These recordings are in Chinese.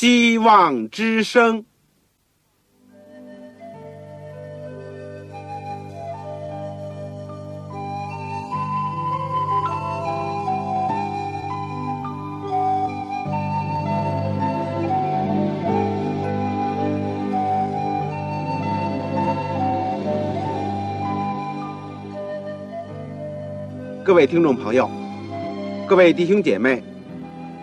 希望之声。各位听众朋友，各位弟兄姐妹，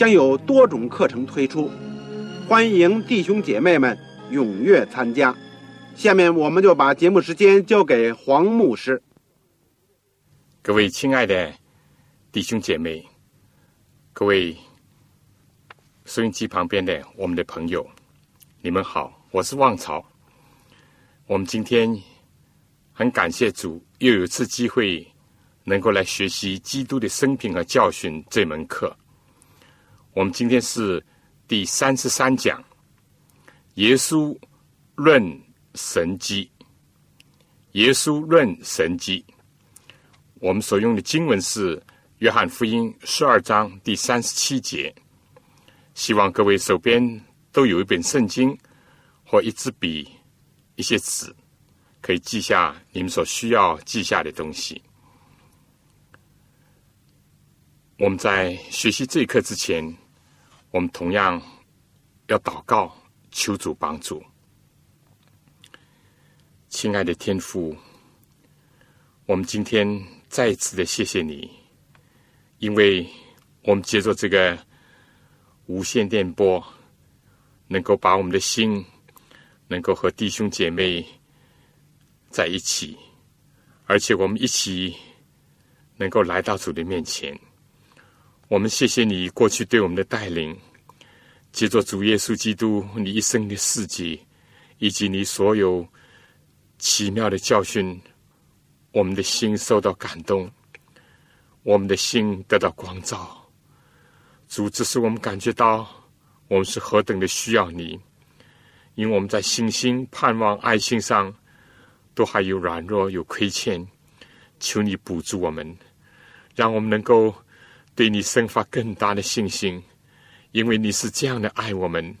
将有多种课程推出，欢迎弟兄姐妹们踊跃参加。下面我们就把节目时间交给黄牧师。各位亲爱的弟兄姐妹，各位收音机旁边的我们的朋友，你们好，我是旺朝。我们今天很感谢主，又有次机会。能够来学习基督的生平和教训这门课，我们今天是第三十三讲，耶稣论神机。耶稣论神机，我们所用的经文是约翰福音十二章第三十七节。希望各位手边都有一本圣经或一支笔、一些纸，可以记下你们所需要记下的东西。我们在学习这一课之前，我们同样要祷告，求主帮助。亲爱的天父，我们今天再一次的谢谢你，因为我们借着这个无线电波，能够把我们的心能够和弟兄姐妹在一起，而且我们一起能够来到主的面前。我们谢谢你过去对我们的带领，借着主耶稣基督你一生的事迹，以及你所有奇妙的教训，我们的心受到感动，我们的心得到光照。主，这使我们感觉到我们是何等的需要你，因为我们在信心、盼望、爱心上都还有软弱、有亏欠，求你补助我们，让我们能够。对你生发更大的信心，因为你是这样的爱我们。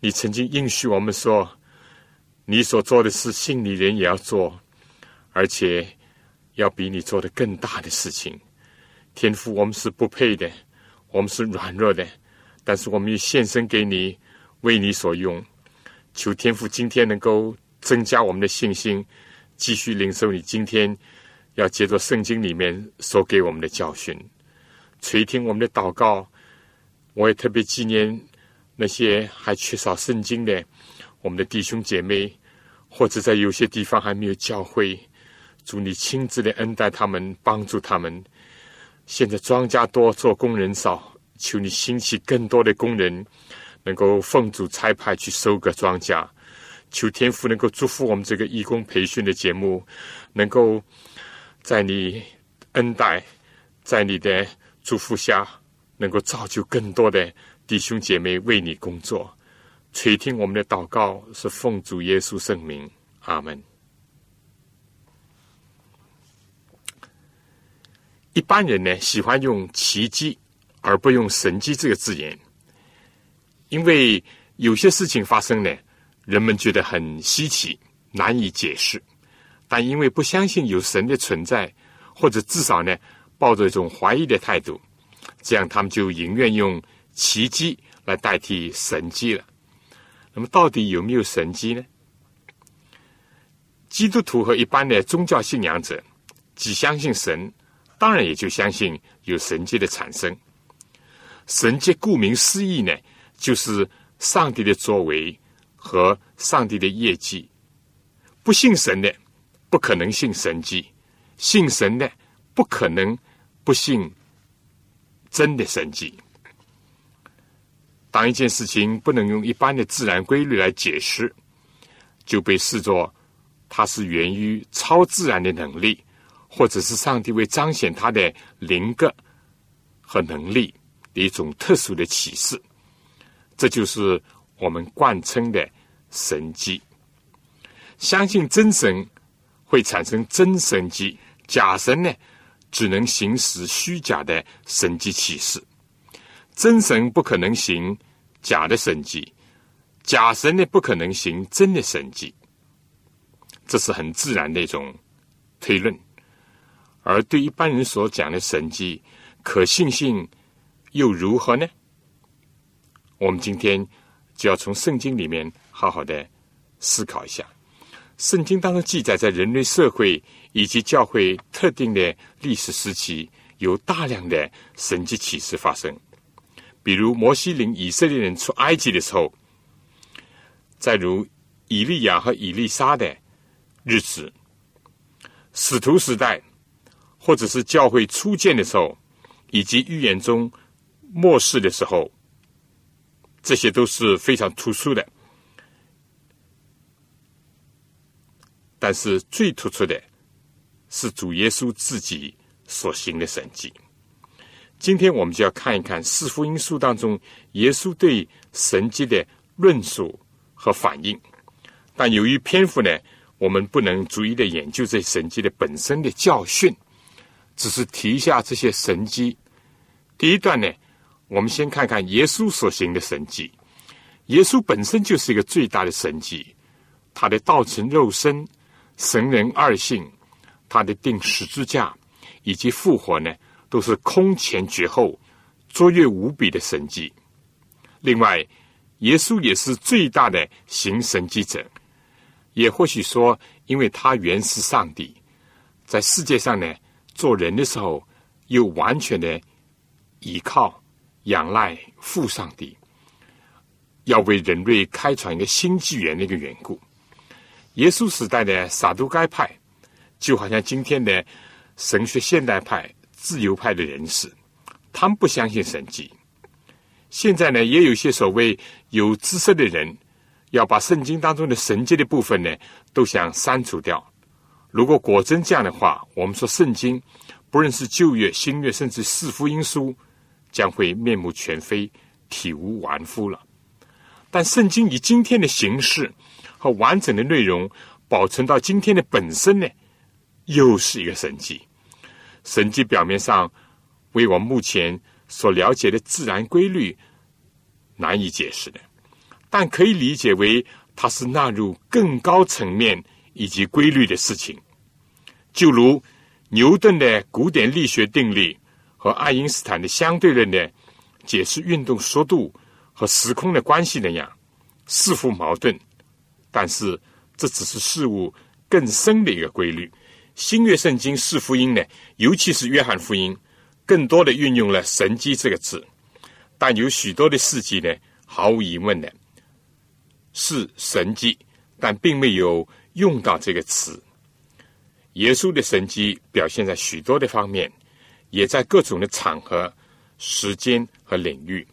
你曾经应许我们说，你所做的事，信你人也要做，而且要比你做的更大的事情。天父，我们是不配的，我们是软弱的，但是我们也献身给你，为你所用。求天父今天能够增加我们的信心，继续领受你今天要接着圣经里面所给我们的教训。垂听我们的祷告，我也特别纪念那些还缺少圣经的我们的弟兄姐妹，或者在有些地方还没有教会。祝你亲自的恩待他们，帮助他们。现在庄稼多，做工人少，求你兴起更多的工人，能够奉主差派去收割庄稼。求天父能够祝福我们这个义工培训的节目，能够在你恩待，在你的。祝福下，能够造就更多的弟兄姐妹为你工作，垂听我们的祷告，是奉主耶稣圣名，阿门。一般人呢喜欢用奇迹而不用神迹这个字眼，因为有些事情发生呢，人们觉得很稀奇，难以解释，但因为不相信有神的存在，或者至少呢。抱着一种怀疑的态度，这样他们就宁愿用奇迹来代替神迹了。那么，到底有没有神迹呢？基督徒和一般的宗教信仰者，既相信神，当然也就相信有神迹的产生。神迹顾名思义呢，就是上帝的作为和上帝的业绩。不信神的，不可能信神迹；信神的，不可能。不信真的神迹，当一件事情不能用一般的自然规律来解释，就被视作它是源于超自然的能力，或者是上帝为彰显他的灵格和能力的一种特殊的启示。这就是我们惯称的神迹。相信真神会产生真神迹，假神呢只能行使虚假的神迹启示。真神不可能行假的神迹，假神呢不可能行真的神迹。这是很自然的一种推论。而对一般人所讲的神迹，可信性又如何呢？我们今天就要从圣经里面好好的思考一下。圣经当中记载，在人类社会以及教会特定的历史时期，有大量的神迹启示发生。比如摩西领以色列人出埃及的时候，再如以利亚和以利沙的日子，使徒时代，或者是教会初建的时候，以及预言中末世的时候，这些都是非常突出的。但是最突出的是主耶稣自己所行的神迹。今天我们就要看一看四福音书当中耶稣对神迹的论述和反应。但由于篇幅呢，我们不能逐一的研究这神迹的本身的教训，只是提一下这些神迹。第一段呢，我们先看看耶稣所行的神迹。耶稣本身就是一个最大的神迹，他的道成肉身、神人二性，他的定十字架以及复活呢。都是空前绝后、卓越无比的神迹。另外，耶稣也是最大的行神迹者，也或许说，因为他原是上帝，在世界上呢做人的时候，又完全的依靠、仰赖父上帝，要为人类开创一个新纪元的一个缘故。耶稣时代的撒都该派，就好像今天的神学现代派。自由派的人士，他们不相信神迹。现在呢，也有些所谓有知识的人，要把圣经当中的神迹的部分呢，都想删除掉。如果果真这样的话，我们说圣经，不论是旧约、新约，甚至四福音书，将会面目全非、体无完肤了。但圣经以今天的形式和完整的内容保存到今天的本身呢，又是一个神迹。神迹表面上为我目前所了解的自然规律难以解释的，但可以理解为它是纳入更高层面以及规律的事情，就如牛顿的古典力学定律和爱因斯坦的相对论的解释运动速度和时空的关系那样，似乎矛盾，但是这只是事物更深的一个规律。新约圣经四福音呢，尤其是约翰福音，更多的运用了“神迹”这个字，但有许多的事迹呢，毫无疑问的是神迹，但并没有用到这个词。耶稣的神迹表现在许多的方面，也在各种的场合、时间和领域，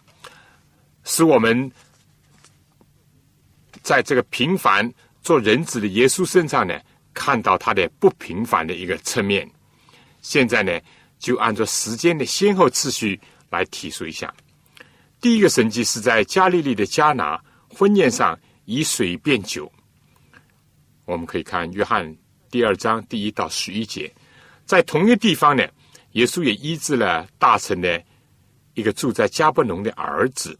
使我们在这个平凡做人子的耶稣身上呢。看到他的不平凡的一个侧面，现在呢，就按照时间的先后次序来提述一下。第一个神迹是在加利利的迦拿婚宴上以水变酒。我们可以看约翰第二章第一到十一节，在同一个地方呢，耶稣也医治了大臣的一个住在加布农的儿子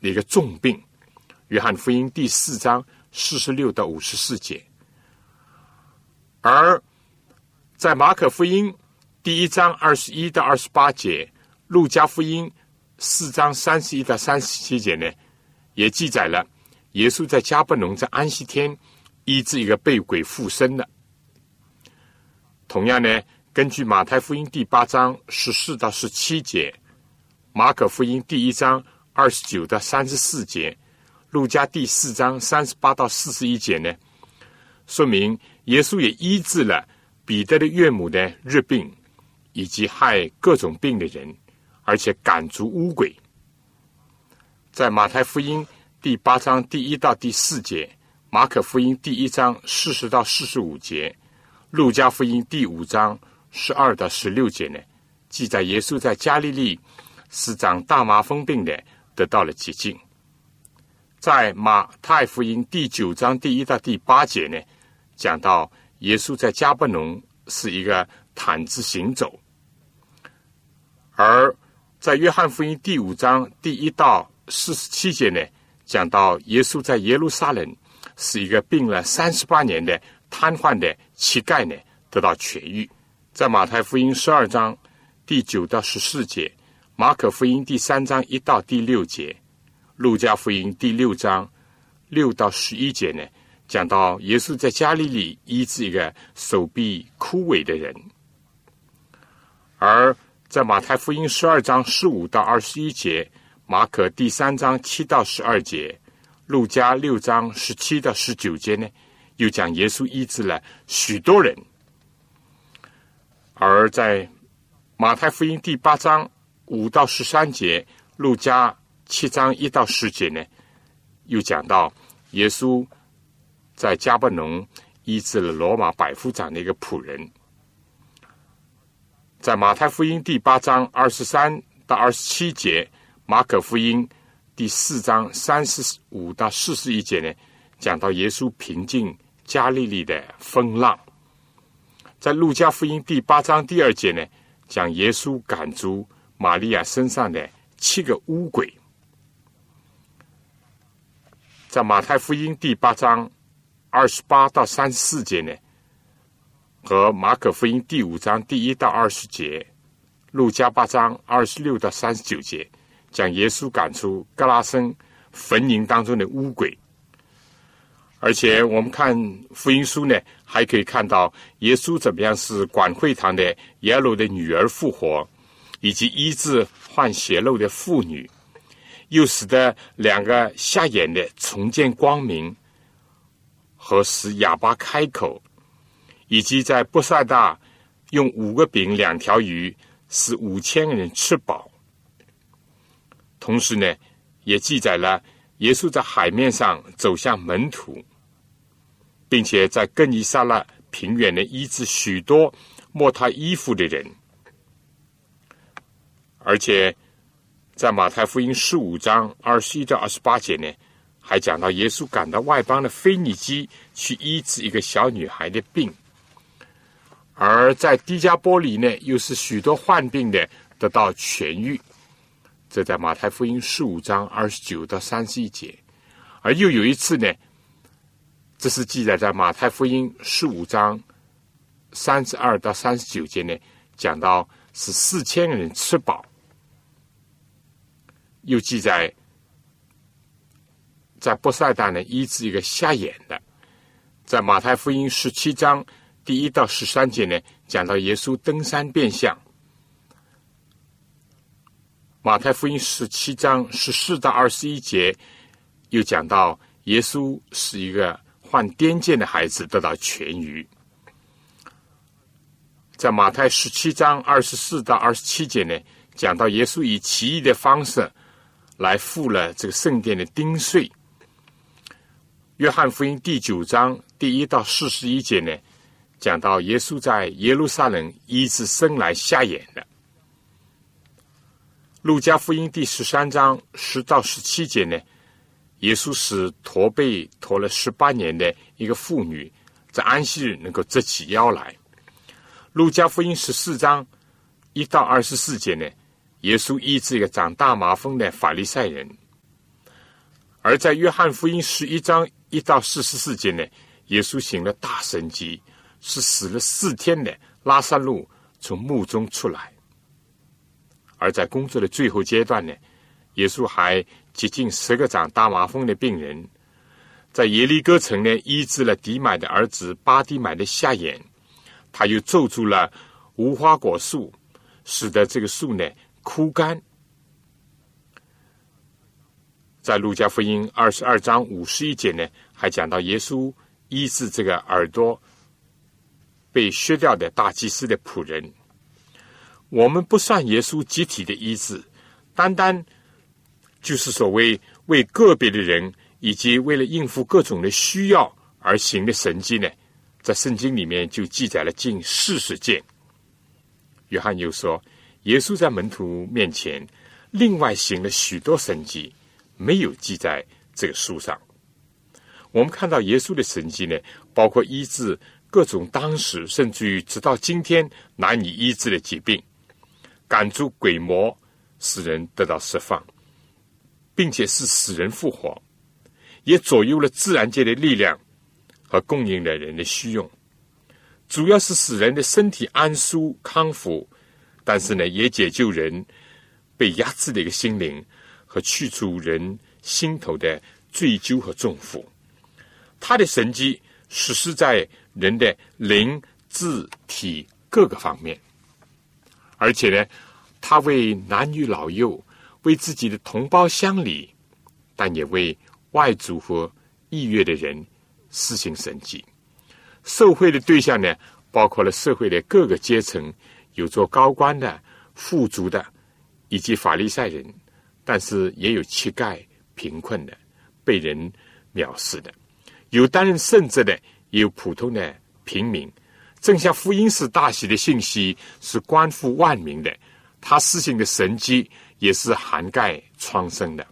的一个重病。约翰福音第四章四十六到五十四节。而在马可福音第一章二十一到二十八节，路加福音四章三十一到三十七节呢，也记载了耶稣在加布农在安息天医治一个被鬼附身的。同样呢，根据马太福音第八章十四到十七节，马可福音第一章二十九到三十四节，路加第四章三十八到四十一节呢，说明。耶稣也医治了彼得的岳母的热病，以及害各种病的人，而且赶逐污鬼。在马太福音第八章第一到第四节，马可福音第一章四十到四十五节，路加福音第五章十二到十六节呢，记载耶稣在加利利是长大麻风病的，得到了洁净。在马太福音第九章第一到第八节呢，讲到耶稣在加布农是一个毯子行走；而在约翰福音第五章第一到四十七节呢，讲到耶稣在耶路撒冷是一个病了三十八年的瘫痪的乞丐呢，得到痊愈。在马太福音十二章第九到十四节，马可福音第三章一到第六节。路加福音第六章六到十一节呢，讲到耶稣在加利利医治一个手臂枯萎的人；而在马太福音十二章十五到二十一节，马可第三章七到十二节，路加六章十七到十九节呢，又讲耶稣医治了许多人；而在马太福音第八章五到十三节，路加。七章一到十节呢，又讲到耶稣在加布农医治了罗马百夫长的一个仆人。在马太福音第八章二十三到二十七节，马可福音第四章三十五到四十一节呢，讲到耶稣平静加利利的风浪。在路加福音第八章第二节呢，讲耶稣赶逐玛利亚身上的七个污鬼。在马太福音第八章二十八到三十四节呢，和马可福音第五章第一到二十节，路加八章二十六到三十九节，讲耶稣赶出格拉森坟茔当中的乌鬼。而且我们看福音书呢，还可以看到耶稣怎么样是管会堂的耶路的女儿复活，以及医治患血漏的妇女。又使得两个瞎眼的重见光明，和使哑巴开口，以及在布萨大用五个饼两条鱼使五千个人吃饱。同时呢，也记载了耶稣在海面上走向门徒，并且在更尼撒勒平原的医治许多摸他衣服的人，而且。在马太福音十五章二十一到二十八节呢，还讲到耶稣赶到外邦的腓尼基去医治一个小女孩的病，而在迪加波里呢，又是许多患病的得到痊愈。这在马太福音十五章二十九到三十一节，而又有一次呢，这是记载在马太福音十五章三十二到三十九节呢，讲到是四千个人吃饱。又记载，在波塞大呢医治一个瞎眼的，在马太福音十七章第一到十三节呢讲到耶稣登山变相。马太福音十七章十四到二十一节又讲到耶稣是一个患癫痫的孩子得到痊愈。在马太十七章二十四到二十七节呢讲到耶稣以奇异的方式。来付了这个圣殿的丁税。约翰福音第九章第一到四十一节呢，讲到耶稣在耶路撒冷医治生来瞎眼的。路加福音第十三章十到十七节呢，耶稣使驼背驼了十八年的一个妇女，在安息日能够直起腰来。路加福音十四章一到二十四节呢。耶稣医治一个长大麻风的法利赛人，而在约翰福音十一章一到四十四节呢，耶稣行了大神迹，是死了四天的拉萨路从墓中出来。而在工作的最后阶段呢，耶稣还接近十个长大麻风的病人，在耶利哥城呢医治了迪买的儿子巴迪买的瞎眼，他又咒住了无花果树，使得这个树呢。枯干，在路加福音二十二章五十一节呢，还讲到耶稣医治这个耳朵被削掉的大祭司的仆人。我们不算耶稣集体的医治，单单就是所谓为个别的人以及为了应付各种的需要而行的神迹呢，在圣经里面就记载了近四十件。约翰又说，耶稣在门徒面前另外行了许多神迹，没有记在这个书上。我们看到耶稣的神迹呢，包括医治各种当时甚至于直到今天难以医治的疾病，赶出鬼魔，使人得到释放，并且是使人复活，也左右了自然界的力量和供应了人的需用。主要是使人的身体安舒康复，但是呢，也解救人被压制的一个心灵去除人心头的追究和重负。他的神迹实施在人的灵、智、体各个方面，而且呢，他为男女老幼、为自己的同胞乡里，但也为外族和异域的人施行神迹。受贿的对象呢，包括了社会的各个阶层，有做高官的、富足的，以及法利赛人，但是也有乞丐、贫困的、被人藐视的。有担任圣职的，也有普通的平民。正像福音是大喜的信息，是关乎万民的。他施行的神迹也是涵盖创生的。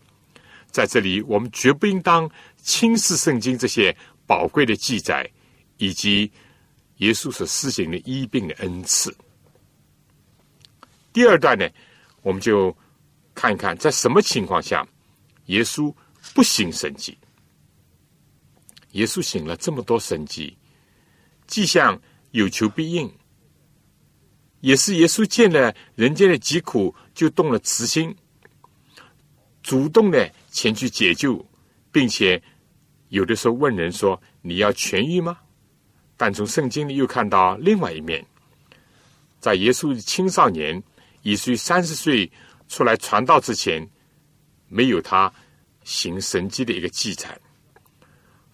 在这里，我们绝不应当轻视圣经这些宝贵的记载，以及耶稣所施行的医病的恩赐。第二段呢，我们就看一看在什么情况下耶稣不行神迹。耶稣行了这么多神迹，迹象有求必应，也是耶稣见了人间的疾苦，就动了慈心，主动的前去解救，并且有的时候问人说：“你要痊愈吗？”但从圣经里又看到另外一面，在耶稣的青少年，以至于三十岁出来传道之前，没有他行神迹的一个记载。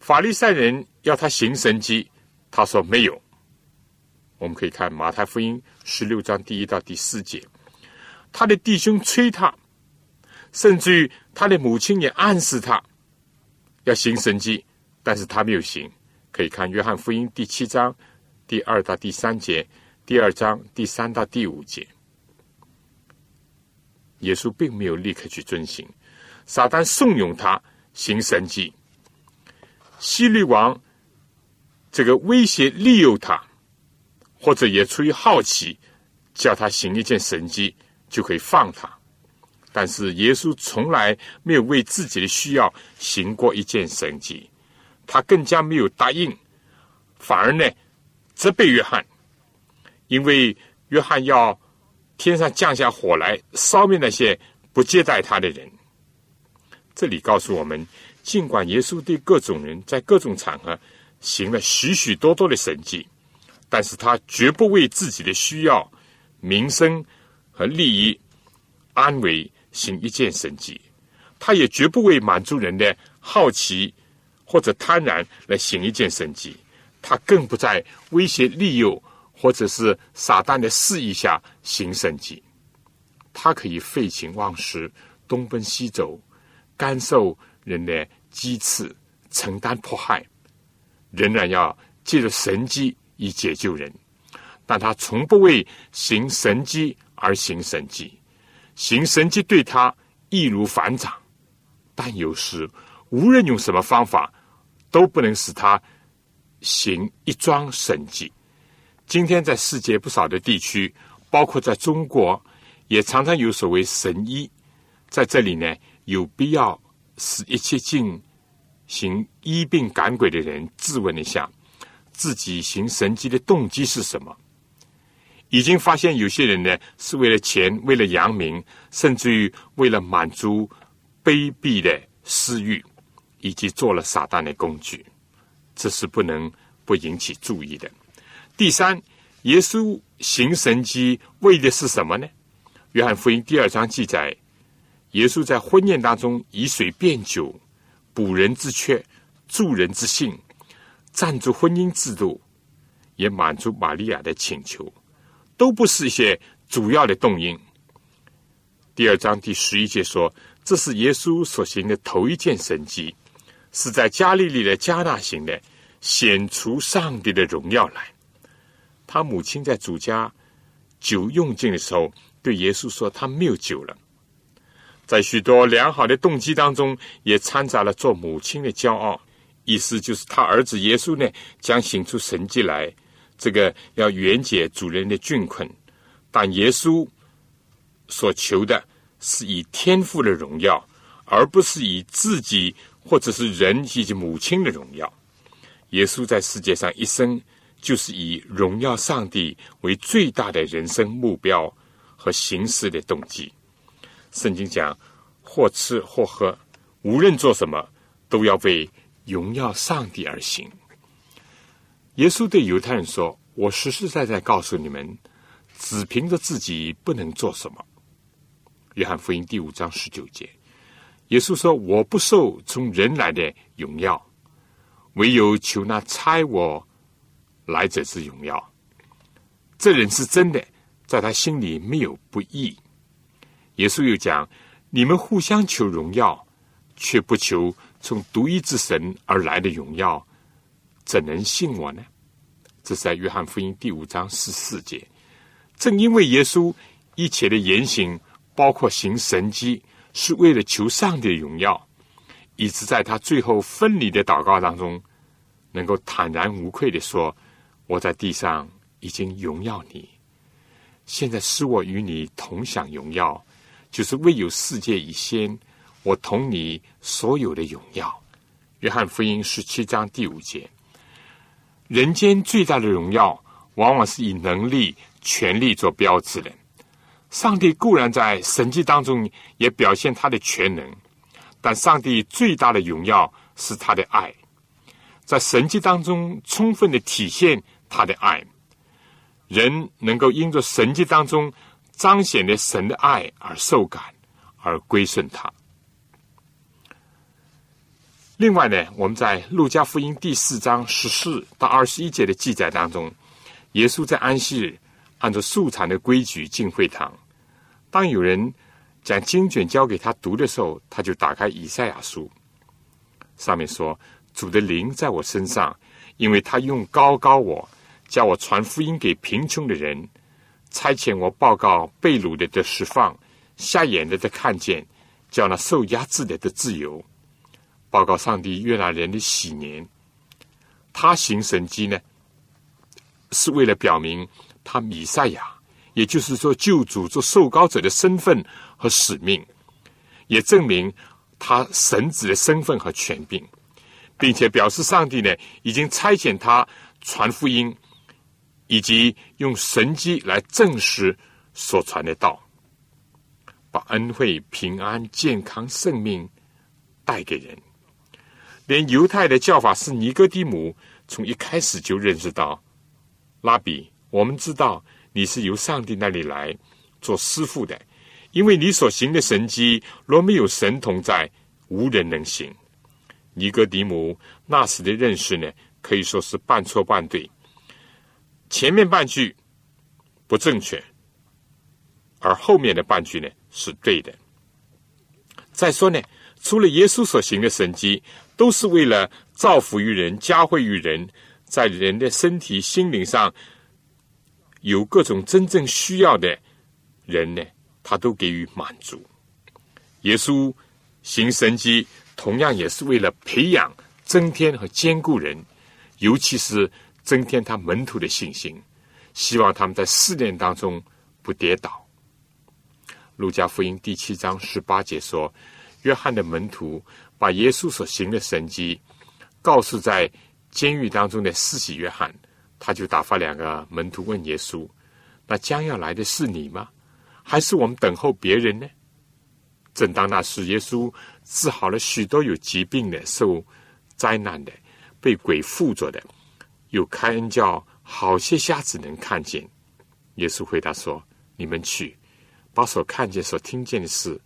法利赛人要他行神迹，他说没有。我们可以看马太福音十六章第一到第四节，他的弟兄催他，甚至于他的母亲也暗示他要行神迹，但是他没有行。可以看约翰福音第七章第二到第三节，第二章第三到第五节，耶稣并没有立刻去遵行，撒旦怂恿他行神迹。希律王这个威胁利诱他，或者也出于好奇，叫他行一件神迹，就可以放他。但是耶稣从来没有为自己的需要行过一件神迹，他更加没有答应，反而呢责备约翰，因为约翰要天上降下火来烧灭那些不接待他的人。这里告诉我们。尽管耶稣对各种人在各种场合行了许许多多的神迹，但是他绝不为自己的需要、名声和利益、安危行一件神迹，他也绝不为满足人的好奇或者贪婪来行一件神迹，他更不在威胁利诱或者是撒旦的示意下行神迹。他可以废寝忘食、东奔西走，甘受。人的讥刺，承担迫害，仍然要借着神迹以解救人，但他从不为行神迹而行神迹，行神迹对他易如反掌，但有时无论用什么方法，都不能使他行一桩神迹。今天在世界不少的地区，包括在中国，也常常有所谓神医，在这里呢，有必要。使一切进行医病赶鬼的人自问一下，自己行神迹的动机是什么？已经发现有些人呢，是为了钱，为了扬名，甚至于为了满足卑鄙的私欲，以及做了撒旦的工具，这是不能不引起注意的。第三，耶稣行神迹为的是什么呢？约翰福音第二章记载。耶稣在婚宴当中以水变酒，补人之缺，助人之幸，赞助婚姻制度，也满足玛利亚的请求，都不是一些主要的动因。第二章第十一节说：“这是耶稣所行的头一件神迹，是在加利利的加纳行的，显出上帝的荣耀来。他母亲在主家酒用尽的时候，对耶稣说：“他没有酒了。”在许多良好的动机当中，也掺杂了做母亲的骄傲。意思就是他儿子耶稣呢，将行出神迹来，这个要援解主人的窘困。但耶稣所求的是以天父的荣耀，而不是以自己或者是人以及母亲的荣耀。耶稣在世界上一生，就是以荣耀上帝为最大的人生目标和行事的动机。圣经讲，或吃或喝，无论做什么，都要为荣耀上帝而行。耶稣对犹太人说：“我实实在在告诉你们，只凭着自己不能做什么。”约翰福音第五章十九节，耶稣说：“我不受从人来的荣耀，唯有求那差我来者之荣耀。这人是真的，在他心里没有不义。”耶稣又讲：“你们互相求荣耀，却不求从独一之神而来的荣耀，怎能信我呢？”这是在约翰福音第五章十四节。正因为耶稣一切的言行，包括行神迹，是为了求上帝的荣耀，以致在他最后分离的祷告当中，能够坦然无愧的说：“我在地上已经荣耀你，现在使我与你同享荣耀。”就是未有世界以先，我同你所有的荣耀。约翰福音十七章第五节。人间最大的荣耀，往往是以能力、权力做标志的。上帝固然在神迹当中也表现他的全能，但上帝最大的荣耀是他的爱，在神迹当中充分的体现他的爱。人能够因着神迹当中。彰显的神的爱而受感，而归顺他。另外呢，我们在路加福音第四章十四到二十一节的记载当中，耶稣在安息日按照素常的规矩进会堂。当有人将经卷交给他读的时候，他就打开以赛亚书，上面说：“主的灵在我身上，因为他用高高我，叫我传福音给贫穷的人。”差遣我报告被掳的的释放，瞎眼的的看见，叫那受压制的的自由。报告上帝悦纳人的喜年。他行神迹呢，是为了表明他弥赛亚，也就是说救主做受膏者的身份和使命，也证明他神子的身份和权柄，并且表示上帝呢已经差遣他传福音。以及用神迹来证实所传的道，把恩惠、平安、健康、圣命带给人。连犹太的教法师尼哥底母从一开始就认识到，拉比，我们知道你是由上帝那里来做师傅的，因为你所行的神迹，若没有神同在，无人能行。尼哥底母那时的认识呢，可以说是半错半对。前面半句不正确，而后面的半句呢是对的。再说呢，除了耶稣所行的神迹，都是为了造福于人、加惠于人，在人的身体、心灵上有各种真正需要的人呢，他都给予满足。耶稣行神迹，同样也是为了培养、增添和兼顾人，尤其是。增添他门徒的信心，希望他们在试炼当中不跌倒。路加福音第七章十八节说：“约翰的门徒把耶稣所行的神迹告诉在监狱当中的四喜约翰，他就打发两个门徒问耶稣：‘那将要来的是你吗？还是我们等候别人呢？’正当那时，耶稣治好了许多有疾病的、受灾难的、被鬼附着的。”有开恩叫好些瞎子能看见。耶稣回答说：“你们去，把所看见、所听见的事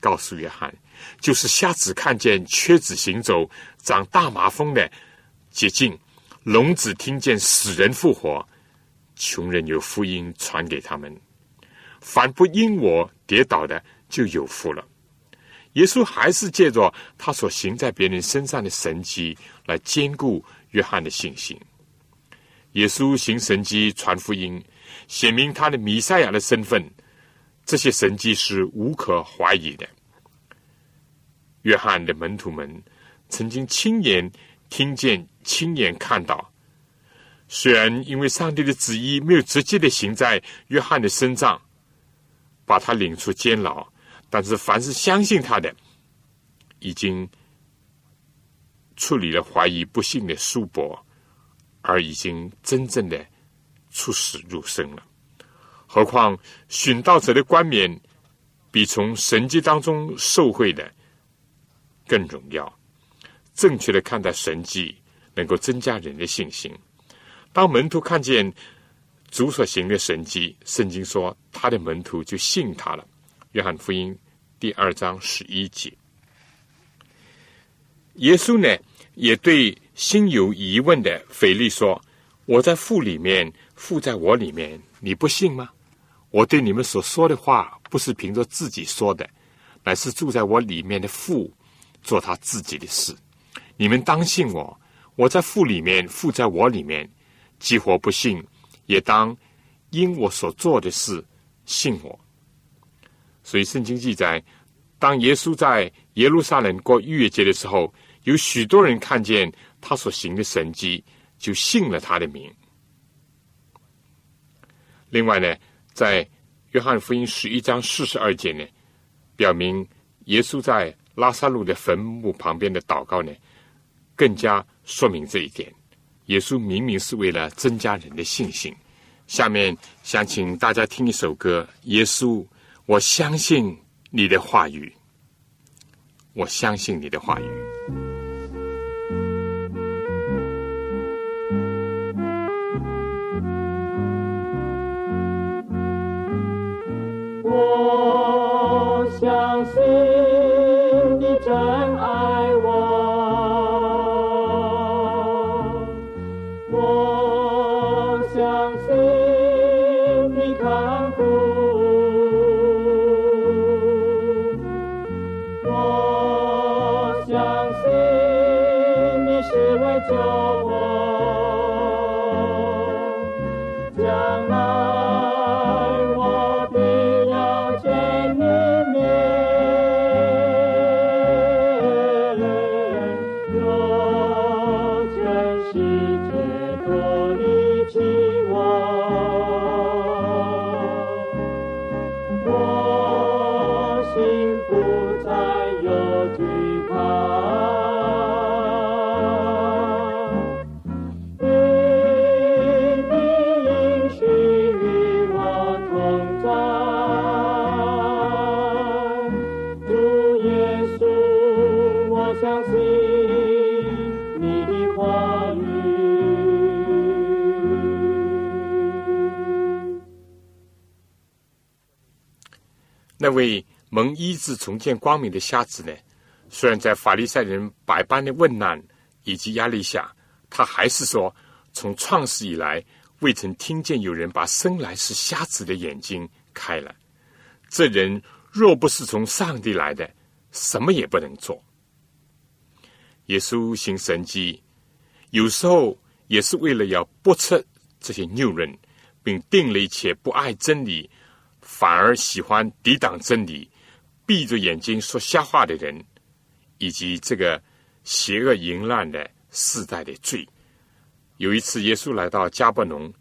告诉约翰，就是瞎子看见、瘸子行走、长大麻风的洁净，聋子听见死人复活，穷人有福音传给他们。凡不因我跌倒的，就有福了。”耶稣还是借着他所行在别人身上的神迹来兼顾约翰的信心。耶稣行神迹传福音，显明他的弥赛亚的身份，这些神迹是无可怀疑的。约翰的门徒们曾经亲眼听见、亲眼看到。虽然因为上帝的旨意没有直接的行在约翰的身上，把他领出监牢，但是凡是相信他的，已经处理了怀疑不幸的叔伯，而已经真正的出死入生了。何况殉道者的冠冕，比从神迹当中受贿的更荣耀。正确的看待神迹，能够增加人的信心。当门徒看见主所行的神迹，圣经说他的门徒就信他了。约翰福音第二章十一节。耶稣呢，也对心有疑问的腓力说：“我在父里面，父在我里面，你不信吗？我对你们所说的话，不是凭着自己说的，乃是住在我里面的父做他自己的事。你们当信我，我在父里面，父在我里面。”即或不信，也当因我所做的事信我。所以圣经记载，当耶稣在耶路撒冷过逾越节的时候，有许多人看见他所行的神迹，就信了他的名。另外呢，在约翰福音十一章四十二节呢，表明耶稣在拉萨路的坟墓旁边的祷告呢，更加说明这一点。耶稣明明是为了增加人的信心。下面想请大家听一首歌：耶稣，我相信你的话语，我相信你的话语。蒙医治重见光明的瞎子呢？虽然在法利赛人百般的问难以及压力下，他还是说：从创世以来，未曾听见有人把生来是瞎子的眼睛开了。这人若不是从上帝来的，什么也不能做。耶稣行神迹，有时候也是为了要驳斥这些谬论，并定了一切不爱真理。反而喜欢抵挡真理、闭着眼睛说瞎话的人，以及这个邪恶淫乱的世代的罪。有一次，耶稣来到加伯农，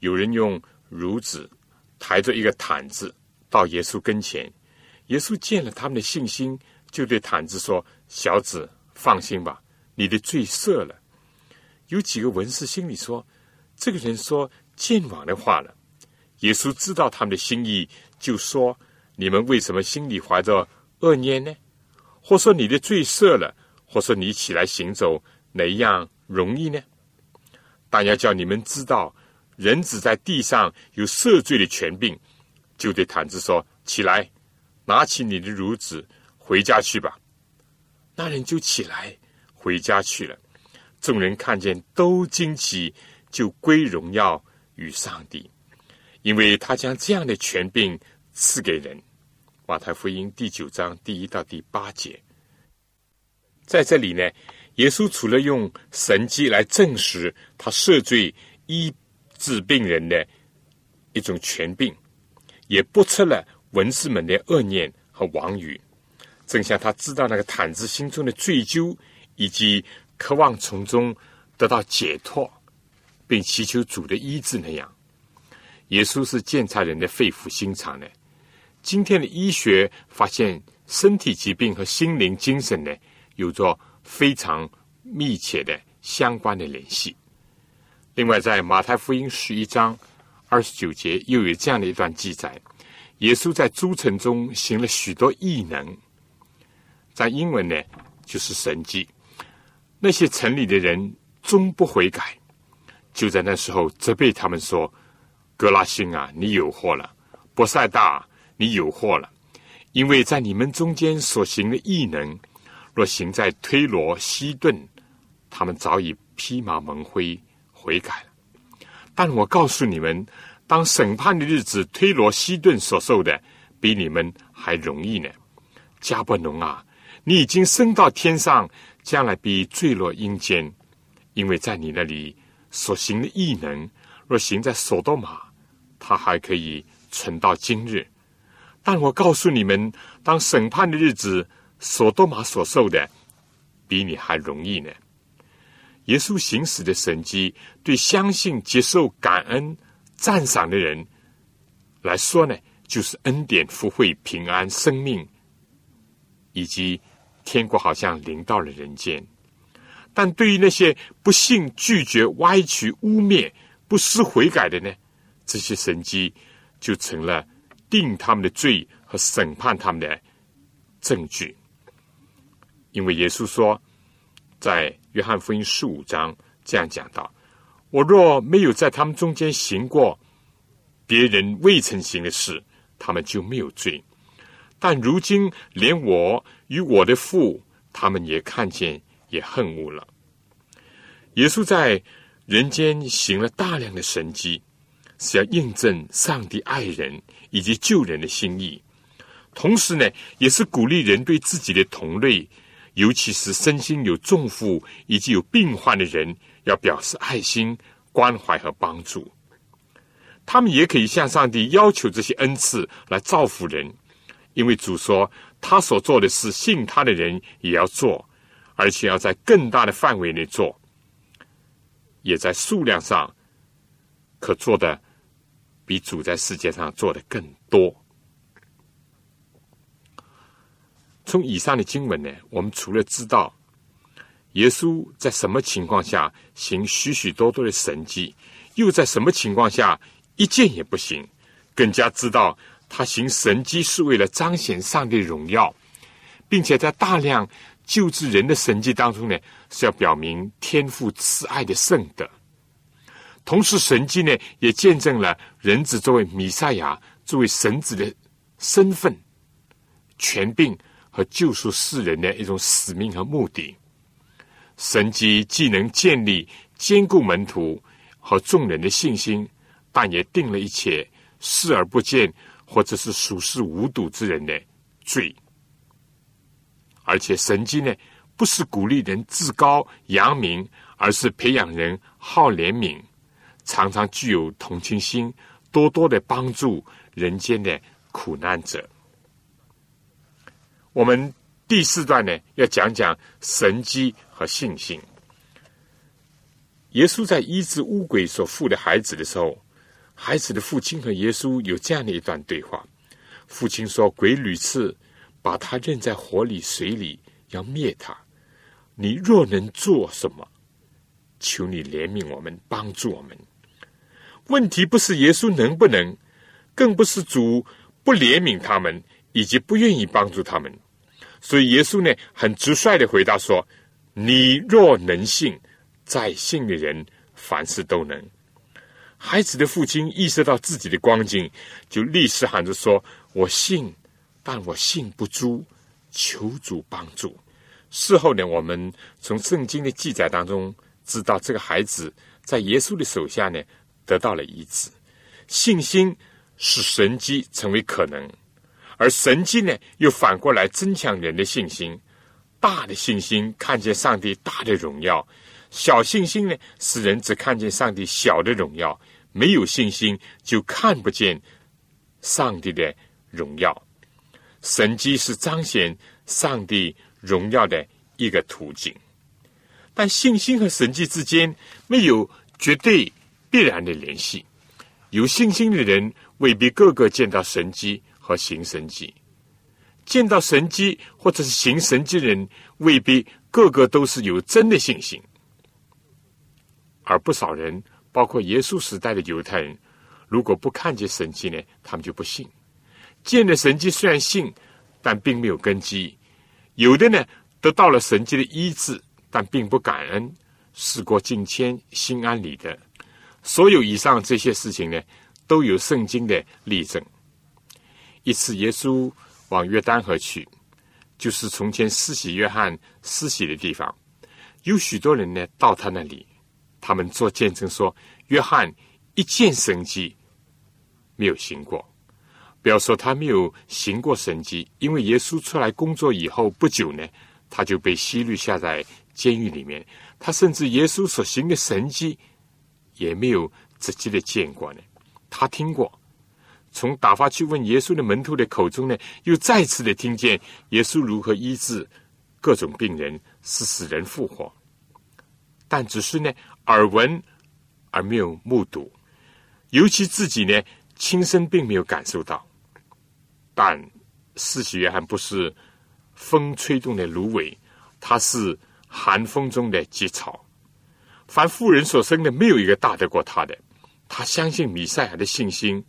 有人用褥子抬着一个毯子到耶稣跟前。耶稣见了他们的信心，就对毯子说：“小子，放心吧，你的罪赦了。”有几个文士心里说：“这个人说健忘的话了。”耶稣知道他们的心意，就说：“你们为什么心里怀着恶念呢？或说你的罪赦了，或说你起来行走，哪一样容易呢？但要叫你们知道，人子在地上有赦罪的权柄。”就对毯子说：“起来，拿起你的褥子，回家去吧。”那人就起来回家去了。众人看见，都惊奇，就归荣耀与上帝。因为他将这样的权柄赐给人，马太福音第九章第一到第八节。在这里呢，耶稣除了用神迹来证实他赦罪医治病人的一种权柄，也驳斥了文士们的恶念和妄语。正像他知道那个毯子心中的罪疚，以及渴望从中得到解脱，并祈求主的医治那样，耶稣是检察人的肺腑心肠的。今天的医学发现，身体疾病和心灵、精神呢，有着非常密切的相关的联系。另外，在马太福音十一章二十九节，又有这样的一段记载：耶稣在诸城中行了许多异能。在英文呢，就是神迹。那些城里的人终不悔改，就在那时候责备他们说：“格拉辛啊，你有祸了；博塞大，你有祸了。因为在你们中间所行的异能，若行在推罗、西顿，他们早已披麻蒙灰悔改了。但我告诉你们，当审判的日子，推罗、西顿所受的，比你们还容易呢。加伯农啊！”你已经升到天上，将来必坠落阴间，因为在你那里所行的异能，若行在所多玛，他还可以存到今日。但我告诉你们，当审判的日子，所多玛所受的，比你还容易呢。耶稣行使的神迹，对相信、接受、感恩、赞赏的人来说呢，就是恩典、福慧、平安、生命，以及。天国好像临到了人间，但对于那些不信、拒绝、歪曲、污蔑、不思悔改的呢？这些神迹就成了定他们的罪和审判他们的证据。因为耶稣说，在约翰福音十五章这样讲到：“我若没有在他们中间行过别人未曾行的事，他们就没有罪。但如今连我。”与我的父，他们也看见，也恨恶了。耶稣在人间行了大量的神迹，是要印证上帝爱人以及救人的心意。同时呢，也是鼓励人对自己的同类，尤其是身心有重负以及有病患的人，要表示爱心、关怀和帮助。他们也可以向上帝要求这些恩赐来造福人，因为主说。他所做的事，信他的人也要做，而且要在更大的范围内做，也在数量上可做的比主在世界上做的更多。从以上的经文呢，我们除了知道耶稣在什么情况下行许许多多的神迹，又在什么情况下一件也不行，更加知道。他行神迹是为了彰显上帝荣耀，并且在大量救治人的神迹当中呢，是要表明天父慈爱的圣德。同时，神迹呢也见证了人子作为弥赛亚、作为神子的身份、权柄和救赎世人的一种使命和目的。神迹既能建立坚固门徒和众人的信心，但也定了一切视而不见。或者是熟视无睹之人的罪，而且神迹呢，不是鼓励人自高扬名，而是培养人好怜悯，常常具有同情心，多多的帮助人间的苦难者。我们第四段呢，要讲讲神迹和信心。耶稣在医治乌鬼所附的孩子的时候。孩子的父亲和耶稣有这样的一段对话：父亲说，鬼屡次把他扔在火里、水里，要灭他。你若能做什么，求你怜悯我们，帮助我们。问题不是耶稣能不能，更不是主不怜悯他们，以及不愿意帮助他们。所以耶稣呢，很直率的回答说：“你若能信，在信的人凡事都能。”孩子的父亲意识到自己的光景，就立时喊着说：“我信，但我信不足，求主帮助。”事后呢，我们从圣经的记载当中知道，这个孩子在耶稣的手下呢得到了医治。信心使神迹成为可能，而神迹呢，又反过来增强人的信心。大的信心看见上帝大的荣耀，小信心呢，使人只看见上帝小的荣耀。没有信心就看不见上帝的荣耀。神迹是彰显上帝荣耀的一个途径，但信心和神迹之间没有绝对必然的联系。有信心的人未必个个见到神迹和行神迹。见到神迹或者是行神迹人，未必个个都是有真的信心，而不少人，包括耶稣时代的犹太人，如果不看见神迹呢，他们就不信；见了神迹虽然信，但并没有根基。有的呢，得到了神迹的医治，但并不感恩，事过境迁，心安理得。所有以上这些事情呢，都有圣经的例证。一次，耶稣。往约旦河去，就是从前施洗约翰施洗的地方。有许多人呢到他那里，他们做见证说：约翰一件神迹没有行过。不要说他没有行过神迹，因为耶稣出来工作以后不久呢，他就被西律下在监狱里面。他甚至耶稣所行的神迹也没有直接的见过呢，他听过。从打发去问耶稣的门徒的口中呢，又再次的听见耶稣如何医治各种病人，使死人复活。但只是呢耳闻而没有目睹，尤其自己呢亲身并没有感受到。但四喜约翰不是风吹动的芦苇，他是寒风中的蓟草。凡妇人所生的，没有一个大得过他的。他相信弥赛亚的信心。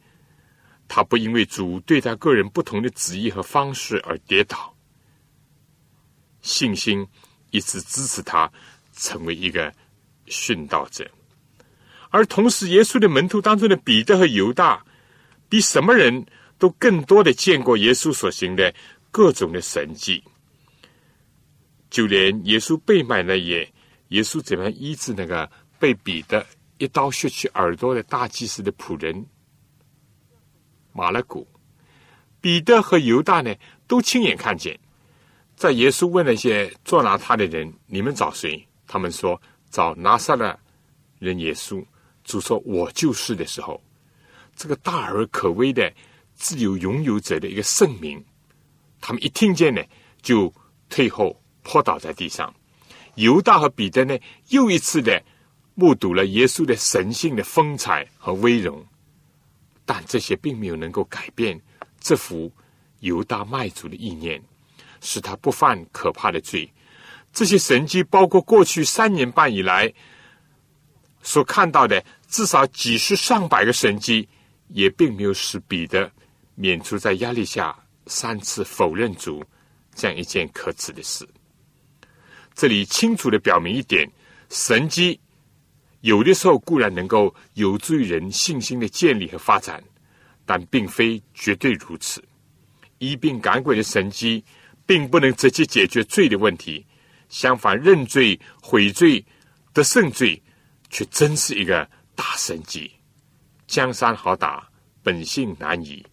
他不因为主对他个人不同的旨意和方式而跌倒，信心一直支持他成为一个殉道者。而同时，耶稣的门徒当中的彼得和犹大，比什么人都更多的见过耶稣所行的各种的神迹。就连耶稣被卖那夜，耶稣怎样医治那个被彼得一刀削去耳朵的大祭司的仆人。马勒古、彼得和犹大呢，都亲眼看见。在耶稣问那些捉拿他的人：“你们找谁？”他们说：“找拿撒勒人耶稣。”主说：“我就是。”的时候，这个大而可畏的自由拥有者的一个圣名，他们一听见呢，就退后扑倒在地上。犹大和彼得呢，又一次的目睹了耶稣的神性的风采和威荣。但这些并没有能够改变这幅犹大卖主的意念，使他不犯可怕的罪。这些神迹，包括过去三年半以来所看到的至少几十上百个神迹，也并没有使彼得免除在压力下三次否认主这样一件可耻的事。这里清楚的表明一点：神迹。有的时候固然能够有助于人信心的建立和发展，但并非绝对如此。一病赶鬼的神迹，并不能直接解决罪的问题。相反，认罪悔罪得胜罪，却真是一个大神迹。江山好打，本性难移。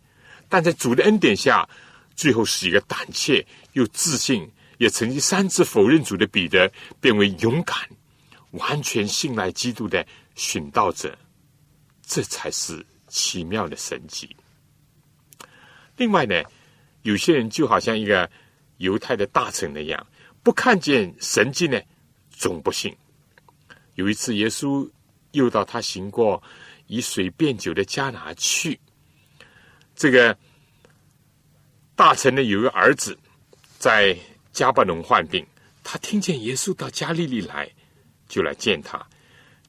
但在主的恩典下，最后是一个胆怯又自信，也曾经三次否认主的彼得，变为勇敢。完全信赖基督的殉道者，这才是奇妙的神迹。另外呢，有些人就好像一个犹太的大臣那样，不看见神迹呢，总不信。有一次，耶稣又到他行过以水变酒的迦拿去，这个大臣呢有个儿子在加巴农患病，他听见耶稣到加利利来。就来见他，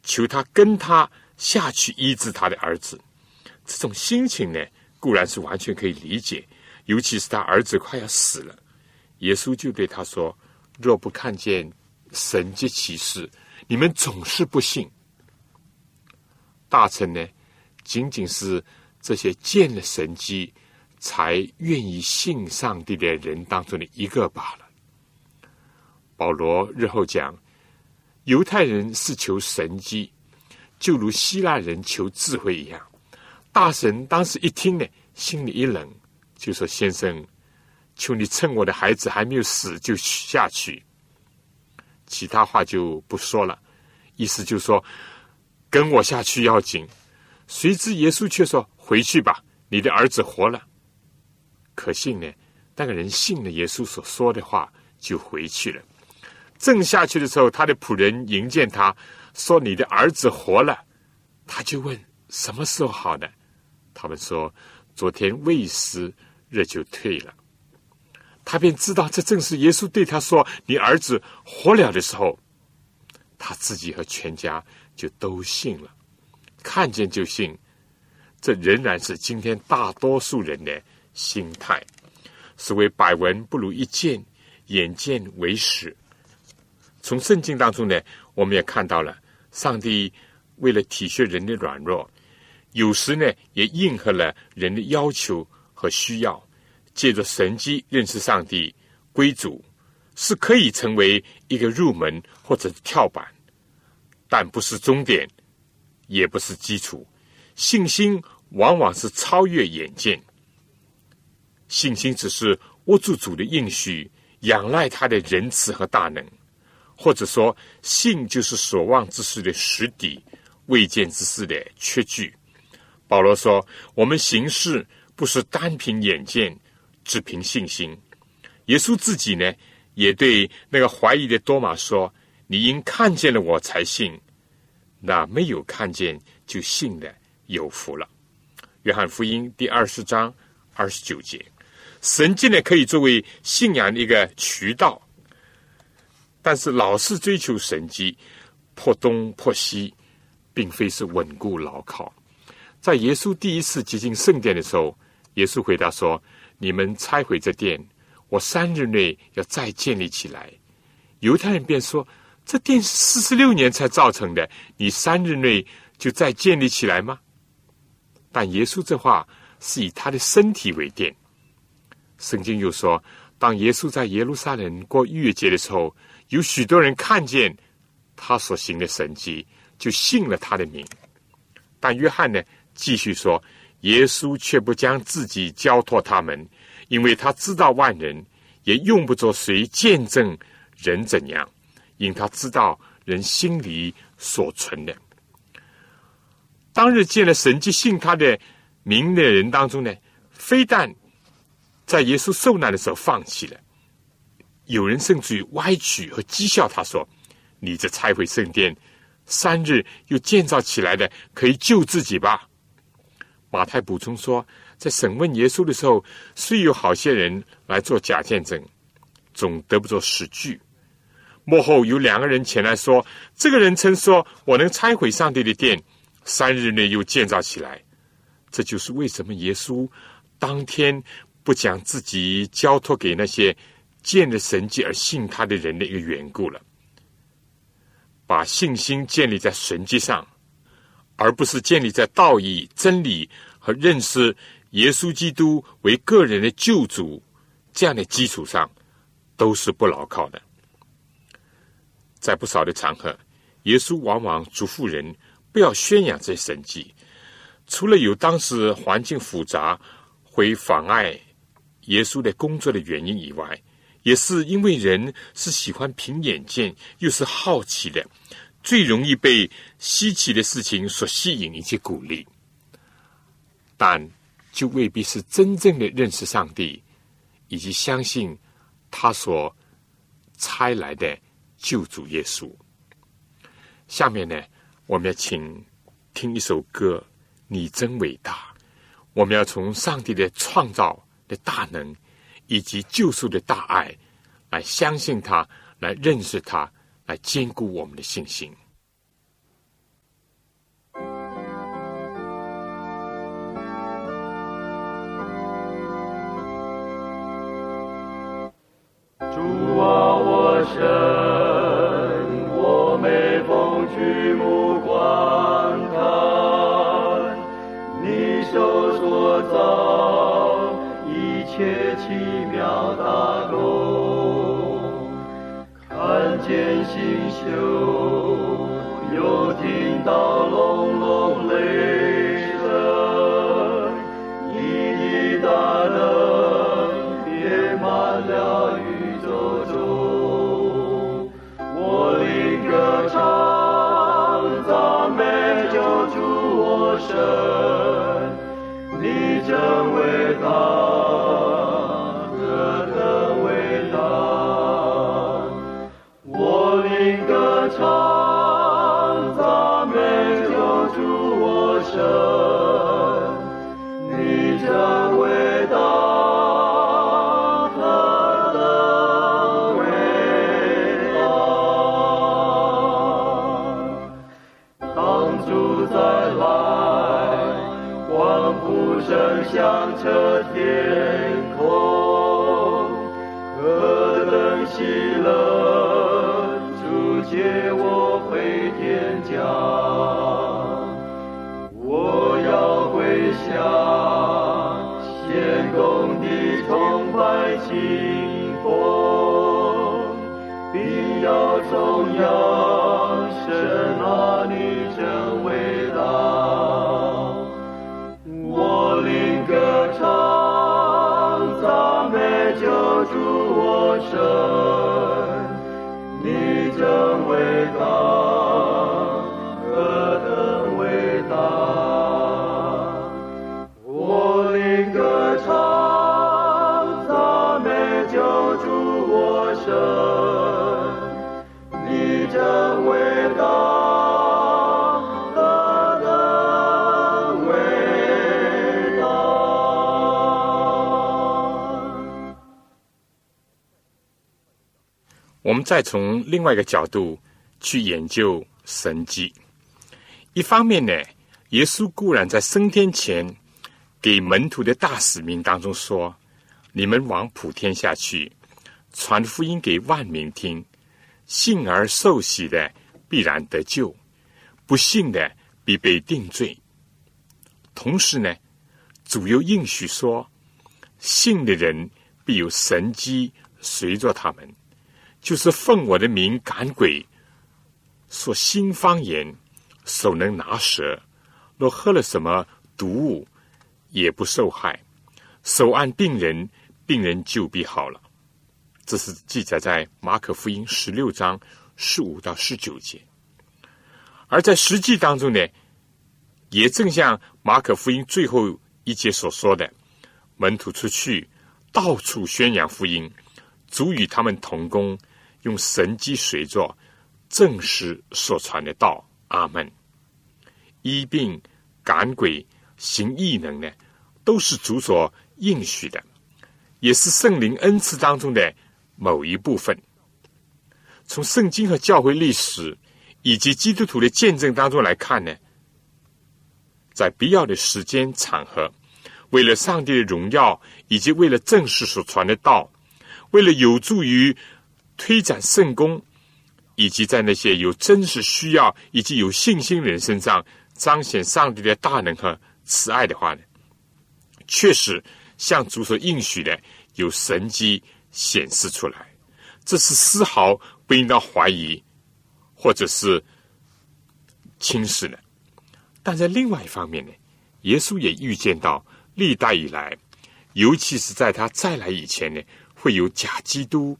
求他跟他下去医治他的儿子。这种心情呢，固然是完全可以理解。尤其是他儿子快要死了，耶稣就对他说：“若不看见神迹奇事，你们总是不信。”大臣呢，仅仅是这些见了神迹才愿意信上帝的人当中的一个罢了。保罗日后讲。犹太人是求神机，就如希腊人求智慧一样。大神当时一听呢，心里一冷，就说：“先生，求你趁我的孩子还没有死就下去。”其他话就不说了，意思就说跟我下去要紧。谁知耶稣却说：“回去吧，你的儿子活了。”可信呢？那个人信了耶稣所说的话，就回去了。正下去的时候，他的仆人迎见他说：“你的儿子活了。”他就问：“什么时候好呢？”他们说：“昨天未时，热就退了。”他便知道这正是耶稣对他说：“你儿子活了”的时候。他自己和全家就都信了，看见就信。这仍然是今天大多数人的心态。所谓百闻不如一见，眼见为实。从圣经当中呢，我们也看到了，上帝为了体恤人的软弱，有时呢也应和了人的要求和需要，借着神迹认识上帝归主，是可以成为一个入门或者跳板，但不是终点，也不是基础。信心往往是超越眼见。信心只是握住主的应许，仰赖他的仁慈和大能，或者说，信就是所望之事的实底，未见之事的确据。保罗说：“我们行事不是单凭眼见，只凭信心。”耶稣自己呢，也对那个怀疑的多马说：“你因看见了我才信，那没有看见就信的有福了。”约翰福音第二十章二十九节。神迹呢，可以作为信仰的一个渠道，但是老是追求神迹，破东破西，并非是稳固牢靠。在耶稣第一次接近圣殿的时候，耶稣回答说：“你们拆毁这殿，我三日内要再建立起来。”犹太人便说：“这殿是四十六年才造成的，你三日内就再建立起来吗？”但耶稣这话是以他的身体为殿。圣经又说，当耶稣在耶路撒冷过逾越节的时候，有许多人看见他所行的神迹，就信了他的名。但约翰呢，继续说，耶稣却不将自己交托他们，因为他知道万人，也用不着谁见证人怎样，因他知道人心里所存的。当日见了神迹信他的名的人当中呢，非但在耶稣受难的时候放弃了，有人甚至于歪曲和讥笑他说：“你这拆毁圣殿，三日又建造起来的，可以救自己吧？”马太补充说，在审问耶稣的时候，虽有好些人来做假见证，总得不着实据。幕后有两个人前来说：“这个人曾说我能拆毁上帝的殿，三日内又建造起来。”这就是为什么耶稣当天。不将自己交托给那些见了神迹而信他的人的一个缘故了，把信心建立在神迹上，而不是建立在道义、真理和认识耶稣基督为个人的救主这样的基础上，都是不牢靠的。在不少的场合，耶稣往往嘱咐人不要宣扬这些神迹，除了有当时环境复杂会妨碍。耶稣的工作的原因以外，也是因为人是喜欢凭眼见，又是好奇的，最容易被稀奇的事情所吸引以及鼓励，但就未必是真正的认识上帝，以及相信他所差来的救主耶稣。下面呢，我们要请听一首歌，《你真伟大》。我们要从上帝的创造。的大能，以及救赎的大爱，来相信他，来认识他，来坚固我们的信心。主啊，我神，我每逢举目观看，你手所造一切见星宿，又听到隆隆雷声，一一大灯遍满了宇宙中。我领歌唱赞美救主我神，你真伟大。你真颂扬神啊，你真伟大！我灵歌唱，赞美救主我神，你真伟大，再从另外一个角度去研究神迹。一方面呢，耶稣固然在升天前给门徒的大使命当中说：“你们往普天下去，传福音给万民听，信而受洗的必然得救，不信的必被定罪。”同时呢，主又应许说：“信的人必有神机随着他们。”就是奉我的名赶鬼，说新方言，手能拿蛇，若喝了什么毒物，也不受害。手按病人，病人就必好了。这是记载在马可福音十六章十五到十九节。而在实际当中呢，也正像马可福音最后一节所说的，门徒出去到处宣扬福音，主与他们同工。用神机随着，证实所传的道。阿门。医病、赶鬼、行异能呢，都是主所应许的，也是圣灵恩赐当中的某一部分。从圣经和教会历史以及基督徒的见证当中来看呢，在必要的时间场合，为了上帝的荣耀，以及为了证实所传的道，为了有助于。推展圣功，以及在那些有真实需要以及有信心人身上彰显上帝的大能和慈爱的话呢，确实像主所应许的有神迹显示出来，这是丝毫不应当怀疑或者是轻视的。但在另外一方面呢，耶稣也预见到历代以来，尤其是在他再来以前呢，会有假基督。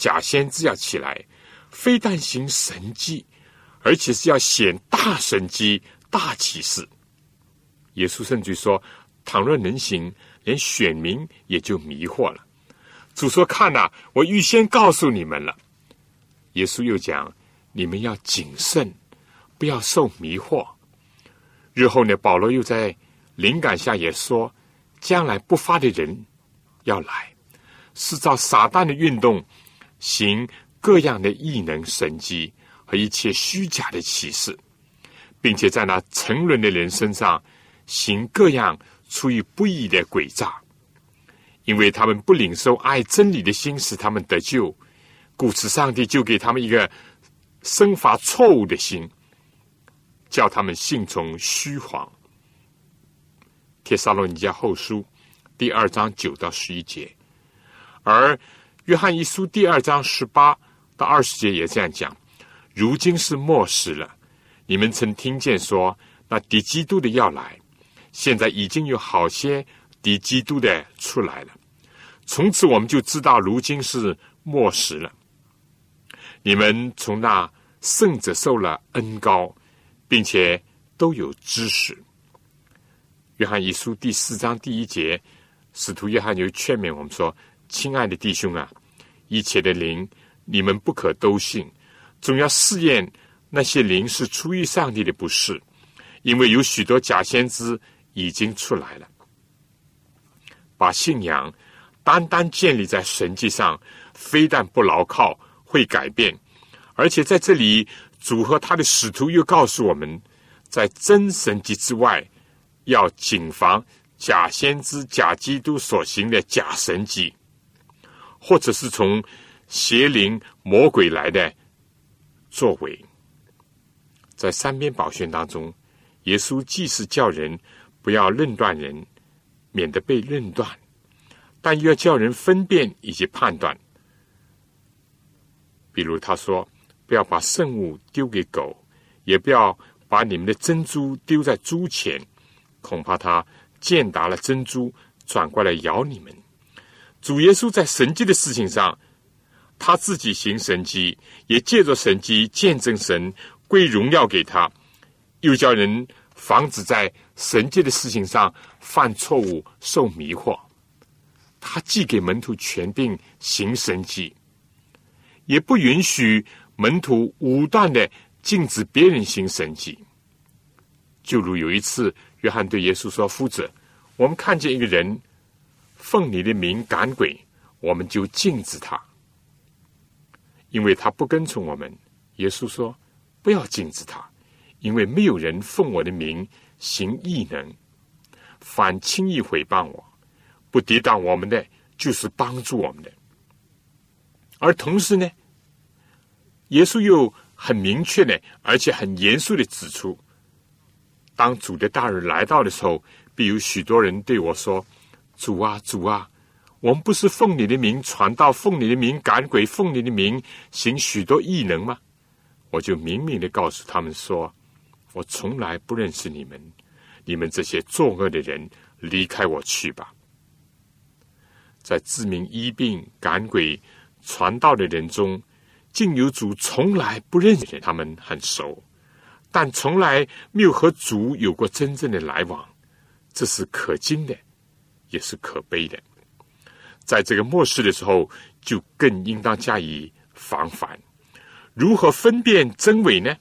假先知要起来，非但行神迹，而且是要显大神迹、大启示。耶稣甚至说：“倘若能行，连选民也就迷惑了。”主说：“看呐，我预先告诉你们了。”耶稣又讲：“你们要谨慎，不要受迷惑。”日后呢，保罗又在灵感下也说：“将来不发的人要来，是照撒旦的运动。”行各样的异能神迹和一切虚假的启示，并且在那沉沦的人身上行各样出于不义的诡诈，因为他们不领受爱真理的心，使他们得救，故此上帝就给他们一个生发错误的心，叫他们信从虚谎。帖撒罗尼迦后书第二章九到十一节，而。约翰一书第二章十八到二十节也这样讲：如今是末时了。你们曾听见说，那敌基督的要来，现在已经有好些敌基督的出来了。从此我们就知道，如今是末时了。你们从那圣者受了恩高，并且都有知识，约翰一书第四章第一节，使徒约翰就劝勉我们说：“亲爱的弟兄啊，一切的灵你们不可都信，总要试验那些灵是出于上帝的，不是，因为有许多假先知已经出来了。把信仰单单建立在神迹上，非但不牢靠，会改变，而且在这里主和他的使徒又告诉我们，在真神迹之外。”要谨防假先知、假基督所行的假神迹，或者是从邪灵、魔鬼来的作为。在三边宝训当中，耶稣既是叫人不要论断人，免得被论断，但又要叫人分辨以及判断。比如他说：“不要把圣物丢给狗，也不要把你们的珍珠丢在猪前。”恐怕他践踏了珍珠，转过来咬你们。主耶稣在神迹的事情上，他自己行神迹，也借着神迹见证神归荣耀给他，又叫人防止在神迹的事情上犯错误、受迷惑。他既给门徒权柄行神迹，也不允许门徒武断的禁止别人行神迹。就如有一次。约翰对耶稣说：“夫子，我们看见一个人奉你的名赶鬼，我们就禁止他，因为他不跟从我们。”耶稣说：“不要禁止他，因为没有人奉我的名行异能，反轻易毁谤我，不抵挡我们的，就是帮助我们的。而同时呢，耶稣又很明确的，而且很严肃的指出。”当主的大日来到的时候，必有许多人对我说：“主啊，主啊，我们不是奉你的名传道，奉你的名赶鬼，奉你的名行许多异能吗？”我就明明的告诉他们说：“我从来不认识你们，你们这些作恶的人，离开我去吧。”在自命医病、赶鬼、传道的人中，竟有主从来不认识他们，很熟。但从来没有和主有过真正的来往，这是可惊的，也是可悲的。在这个末世的时候，就更应当加以防范。如何分辨真伪呢？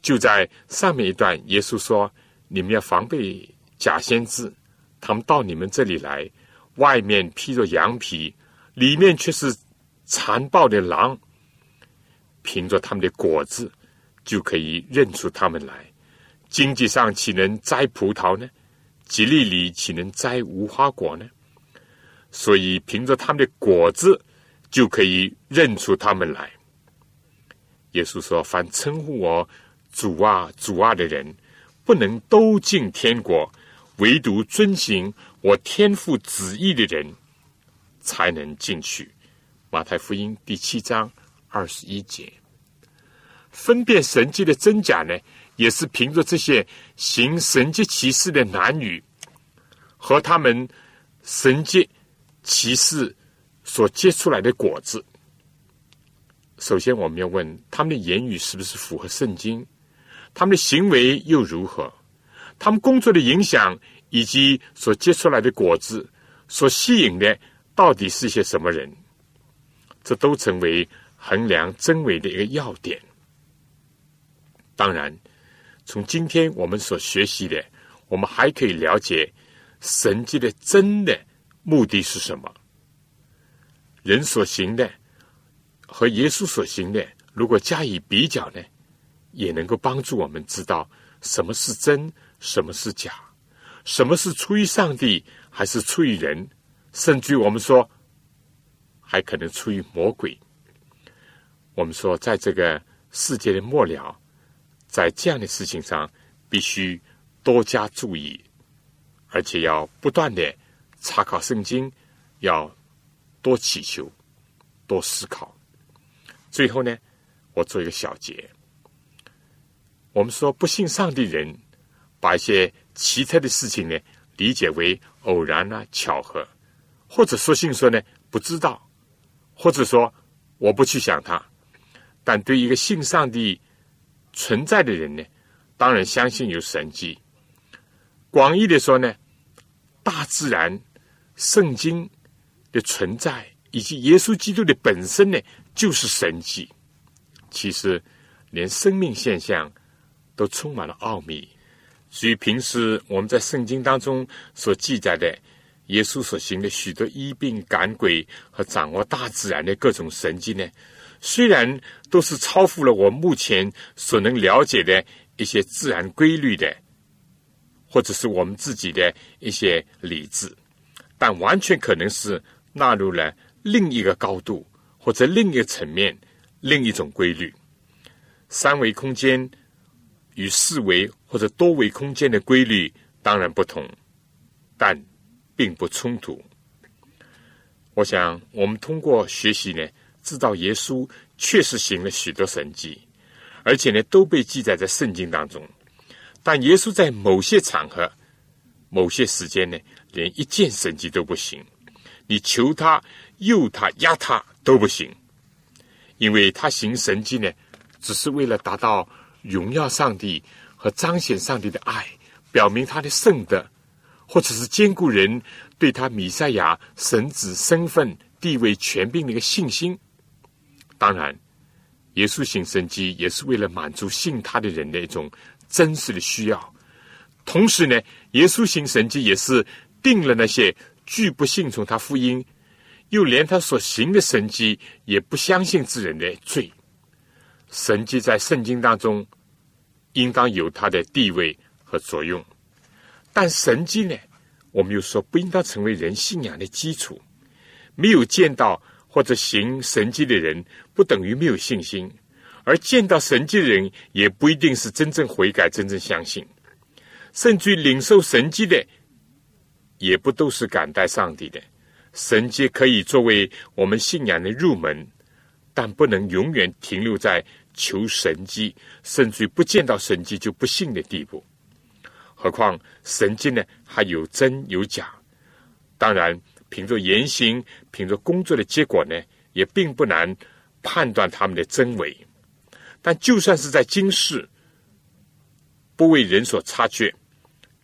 就在上面一段，耶稣说：“你们要防备假先知，他们到你们这里来，外面披着羊皮，里面却是残暴的狼。凭着他们的果子。”就可以认出他们来。经济上岂能摘葡萄呢？吉利里岂能摘无花果呢？所以凭着他们的果子，就可以认出他们来。耶稣说：“凡称呼我主啊、主啊的人，不能都进天国；唯独遵行我天父旨意的人，才能进去。”马太福音第七章二十一节。分辨神迹的真假呢，也是凭着这些行神迹奇事的男女和他们神迹奇事所结出来的果子。首先，我们要问他们的言语是不是符合圣经？他们的行为又如何？他们工作的影响以及所结出来的果子所吸引的到底是些什么人？这都成为衡量真伪的一个要点。当然，从今天我们所学习的，我们还可以了解神迹的真的目的是什么。人所行的和耶稣所行的，如果加以比较呢，也能够帮助我们知道什么是真，什么是假，什么是出于上帝，还是出于人，甚至于我们说，还可能出于魔鬼。我们说，在这个世界的末了。在这样的事情上，必须多加注意，而且要不断的查考圣经，要多祈求，多思考。最后呢，我做一个小结。我们说不信上帝人，把一些奇特的事情呢，理解为偶然啊、巧合，或者说信说呢不知道，或者说我不去想它。但对一个信上帝。存在的人呢，当然相信有神迹，广义的说呢，大自然、圣经的存在以及耶稣基督的本身呢，就是神迹。其实，连生命现象都充满了奥秘。所以，平时我们在圣经当中所记载的，耶稣所行的许多医病、赶鬼和掌握大自然的各种神迹呢，虽然都是超乎了我目前所能了解的一些自然规律的，或者是我们自己的一些理智，但完全可能是纳入了另一个高度或者另一个层面、另一种规律。三维空间与四维或者多维空间的规律当然不同，但并不冲突。我想，我们通过学习呢，知道耶稣确实行了许多神迹，而且呢，都被记载在圣经当中。但耶稣在某些场合、某些时间呢，连一件神迹都不行。你求他、诱他、压他都不行，因为他行神迹呢，只是为了达到荣耀上帝和彰显上帝的爱，表明他的圣德。或者是兼顾人对他弥赛亚神子身份、地位、权柄的一个信心。当然，耶稣行神迹也是为了满足信他的人的一种真实的需要。同时呢，耶稣行神迹也是定了那些拒不信从他福音，又连他所行的神迹也不相信之人的罪。神迹在圣经当中应当有它的地位和作用。但神迹呢？我们又说不应当成为人信仰的基础。没有见到或者行神迹的人，不等于没有信心；而见到神迹的人，也不一定是真正悔改、真正相信。甚至于领受神迹的，也不都是感戴上帝的。神迹可以作为我们信仰的入门，但不能永远停留在求神迹，甚至于不见到神迹就不信的地步。何况神迹呢，还有真有假。当然，凭着言行，凭着工作的结果呢，也并不难判断他们的真伪。但就算是在今世不为人所察觉，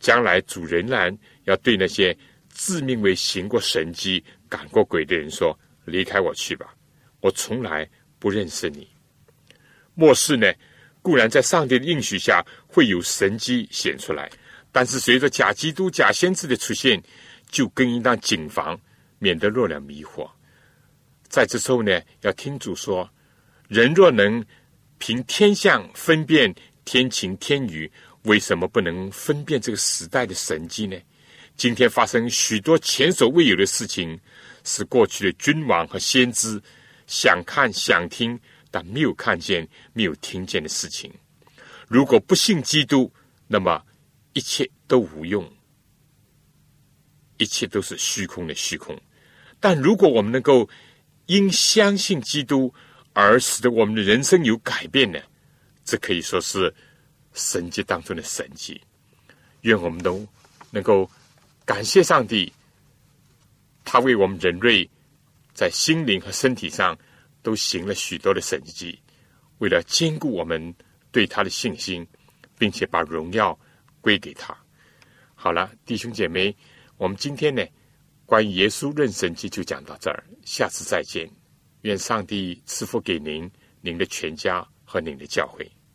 将来主仍然要对那些自命为行过神迹、赶过鬼的人说：“离开我去吧，我从来不认识你。”末世呢，固然在上帝的应许下会有神迹显出来。但是随着假基督、假先知的出现，就更应当谨防，免得落了迷惑。在这时候呢，要听主说：人若能凭天象分辨天晴天雨，为什么不能分辨这个时代的神迹呢？今天发生许多前所未有的事情，是过去的君王和先知想看想听，但没有看见、没有听见的事情。如果不信基督，那么。一切都无用，一切都是虚空的虚空。但如果我们能够因相信基督而使得我们的人生有改变呢？这可以说是神迹当中的神迹。愿我们都能够感谢上帝，他为我们人类在心灵和身体上都行了许多的神迹，为了兼顾我们对他的信心，并且把荣耀。归给他。好了，弟兄姐妹，我们今天呢，关于耶稣认神迹就讲到这儿，下次再见。愿上帝赐福给您、您的全家和您的教会。